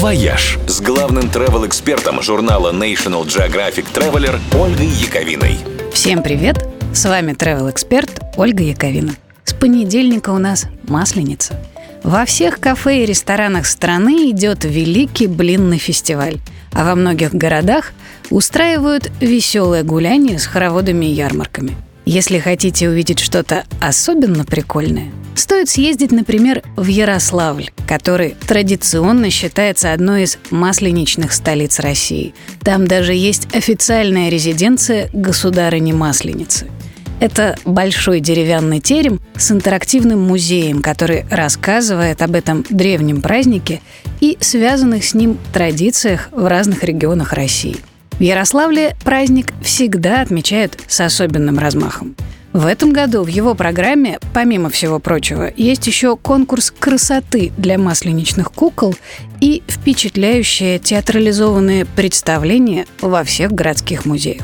«Вояж» с главным travel-экспертом журнала National Geographic Traveler Ольгой Яковиной. Всем привет! С вами travel-эксперт Ольга Яковина. С понедельника у нас Масленица. Во всех кафе и ресторанах страны идет великий блинный фестиваль, а во многих городах устраивают веселое гуляние с хороводами и ярмарками. Если хотите увидеть что-то особенно прикольное, Стоит съездить, например, в Ярославль, который традиционно считается одной из масленичных столиц России. Там даже есть официальная резиденция государыни-масленицы. Это большой деревянный терем с интерактивным музеем, который рассказывает об этом древнем празднике и связанных с ним традициях в разных регионах России. В Ярославле праздник всегда отмечают с особенным размахом – в этом году в его программе, помимо всего прочего, есть еще конкурс красоты для масленичных кукол и впечатляющее театрализованное представление во всех городских музеях.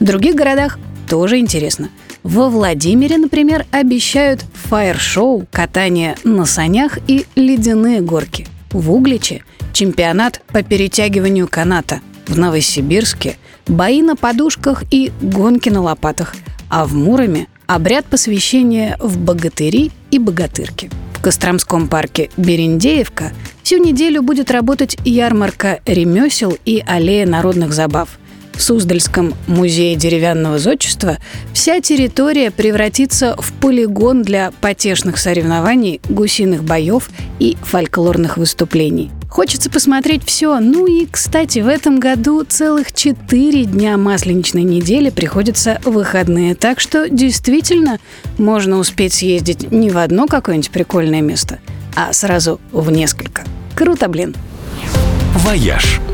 В других городах тоже интересно. Во Владимире, например, обещают фаер-шоу, катание на санях и ледяные горки. В Угличе – чемпионат по перетягиванию каната. В Новосибирске – бои на подушках и гонки на лопатах – а в Муроме – обряд посвящения в богатыри и богатырки. В Костромском парке Берендеевка всю неделю будет работать ярмарка ремесел и аллея народных забав. В Суздальском музее деревянного зодчества вся территория превратится в полигон для потешных соревнований, гусиных боев и фольклорных выступлений – Хочется посмотреть все. Ну и, кстати, в этом году целых четыре дня масленичной недели приходятся выходные. Так что действительно можно успеть съездить не в одно какое-нибудь прикольное место, а сразу в несколько. Круто, блин. «Вояж» –